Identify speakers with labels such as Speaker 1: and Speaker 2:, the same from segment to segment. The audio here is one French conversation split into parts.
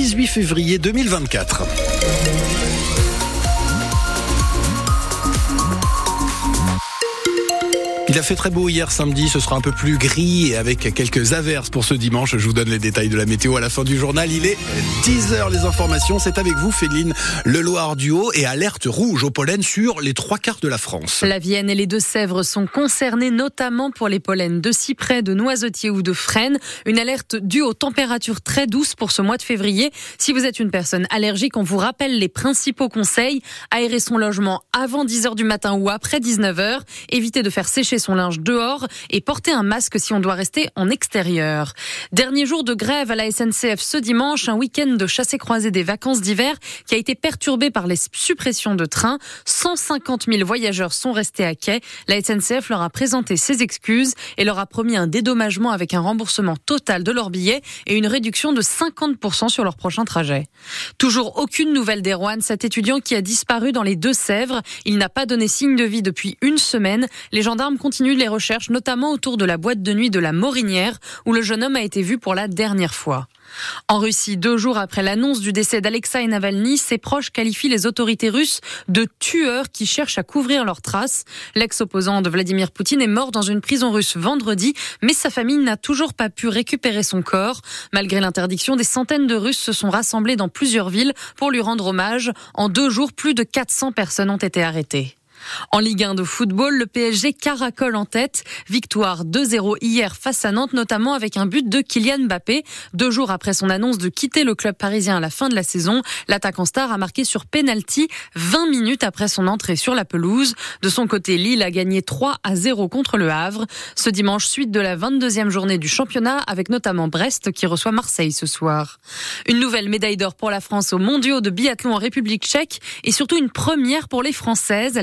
Speaker 1: 18 février 2024. Il a fait très beau hier samedi, ce sera un peu plus gris et avec quelques averses pour ce dimanche. Je vous donne les détails de la météo à la fin du journal. Il est 10h les informations. C'est avec vous Féline Le Loire du Haut et alerte rouge au pollen sur les trois quarts de la France.
Speaker 2: La Vienne et les Deux-Sèvres sont concernés notamment pour les pollens de cyprès, de noisetier ou de frêne. Une alerte due aux températures très douces pour ce mois de février. Si vous êtes une personne allergique, on vous rappelle les principaux conseils. Aérer son logement avant 10h du matin ou après 19h. Évitez de faire sécher son linge dehors et porter un masque si on doit rester en extérieur. Dernier jour de grève à la SNCF ce dimanche, un week-end de chassé-croisé des vacances d'hiver qui a été perturbé par les suppressions de trains. 150 000 voyageurs sont restés à quai. La SNCF leur a présenté ses excuses et leur a promis un dédommagement avec un remboursement total de leurs billets et une réduction de 50% sur leur prochain trajet. Toujours aucune nouvelle d'Erwan, cet étudiant qui a disparu dans les Deux-Sèvres. Il n'a pas donné signe de vie depuis une semaine. Les gendarmes continue les recherches, notamment autour de la boîte de nuit de la Morinière, où le jeune homme a été vu pour la dernière fois. En Russie, deux jours après l'annonce du décès d'Alexei Navalny, ses proches qualifient les autorités russes de tueurs qui cherchent à couvrir leurs traces. L'ex-opposant de Vladimir Poutine est mort dans une prison russe vendredi, mais sa famille n'a toujours pas pu récupérer son corps. Malgré l'interdiction, des centaines de Russes se sont rassemblés dans plusieurs villes pour lui rendre hommage. En deux jours, plus de 400 personnes ont été arrêtées. En Ligue 1 de football, le PSG caracole en tête. Victoire 2-0 hier face à Nantes, notamment avec un but de Kylian Mbappé. Deux jours après son annonce de quitter le club parisien à la fin de la saison, l'attaquant star a marqué sur penalty 20 minutes après son entrée sur la pelouse. De son côté, Lille a gagné 3 à 0 contre le Havre. Ce dimanche, suite de la 22e journée du championnat, avec notamment Brest qui reçoit Marseille ce soir. Une nouvelle médaille d'or pour la France aux mondiaux de biathlon en République tchèque et surtout une première pour les Françaises.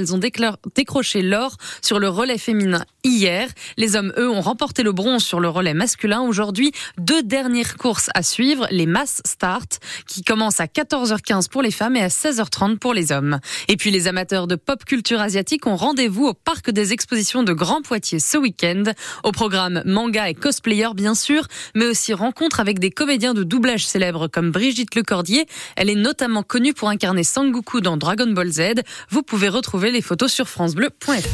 Speaker 2: Décroché l'or sur le relais féminin hier. Les hommes, eux, ont remporté le bronze sur le relais masculin. Aujourd'hui, deux dernières courses à suivre, les Mass Start, qui commencent à 14h15 pour les femmes et à 16h30 pour les hommes. Et puis les amateurs de pop culture asiatique ont rendez-vous au parc des expositions de Grand Poitiers ce week-end. Au programme manga et cosplayer, bien sûr, mais aussi rencontre avec des comédiens de doublage célèbres comme Brigitte Lecordier. Elle est notamment connue pour incarner Sangoku dans Dragon Ball Z. Vous pouvez retrouver les photos sur francebleu.fr.